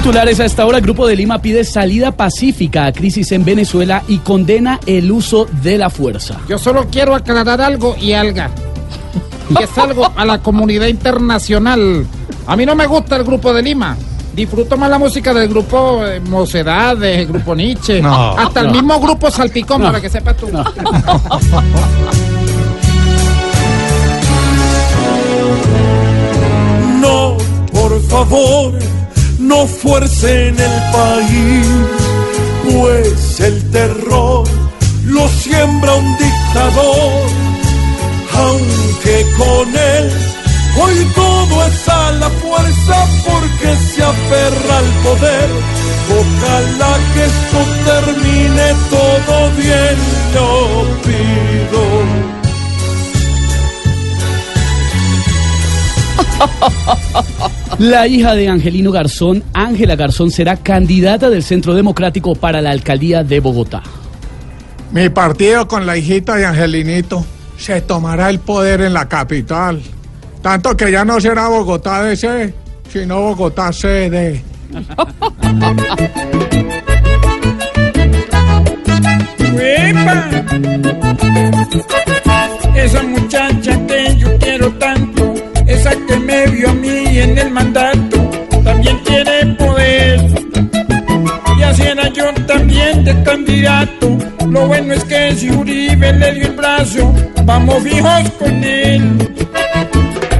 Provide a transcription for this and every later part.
Titulares a esta hora, el Grupo de Lima pide salida pacífica a crisis en Venezuela y condena el uso de la fuerza. Yo solo quiero aclarar algo y alga. Y es algo a la comunidad internacional. A mí no me gusta el Grupo de Lima. Disfruto más la música del grupo eh, Mocedades, el grupo Nietzsche, No, hasta el mismo grupo Salticón, No. para que sepas tú. No, por favor, no fuercen el país, pues el terror lo siembra un dictador, aunque con él hoy todo es a la fuerza porque se aferra al poder. Ojalá que esto termine todo bien, lo pido. La hija de Angelino Garzón, Ángela Garzón, será candidata del Centro Democrático para la alcaldía de Bogotá. Mi partido con la hijita de Angelinito se tomará el poder en la capital. Tanto que ya no será Bogotá DC, sino Bogotá CD. mandato, también quiere poder. Y así era yo también de candidato. Lo bueno es que si Uribe le dio el brazo, vamos fijos con él.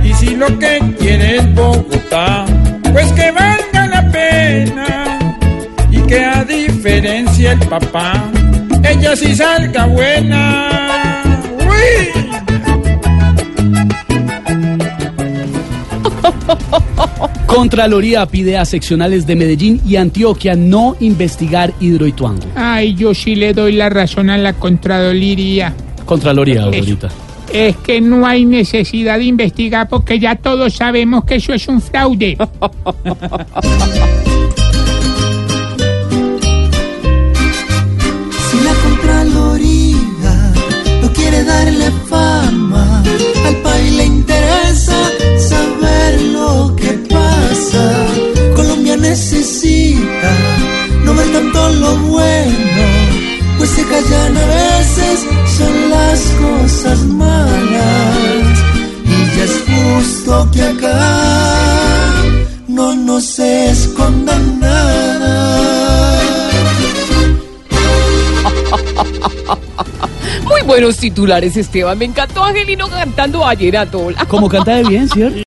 Y si lo que quiere es Bogotá, pues que valga la pena. Y que a diferencia el papá, ella sí salga buena. ¡Uy! Contraloría pide a seccionales de Medellín y Antioquia no investigar Hidroituango. Ay, yo sí le doy la razón a la Contraloría. Contraloría, Aurorita. Es que no hay necesidad de investigar porque ya todos sabemos que eso es un fraude. necesita no ver tanto lo bueno, pues se callan a veces son las cosas malas. Y ya es justo que acá no nos escondan nada. Muy buenos titulares, Esteban. Me encantó Angelino cantando ayer a Como canta de bien, ¿cierto?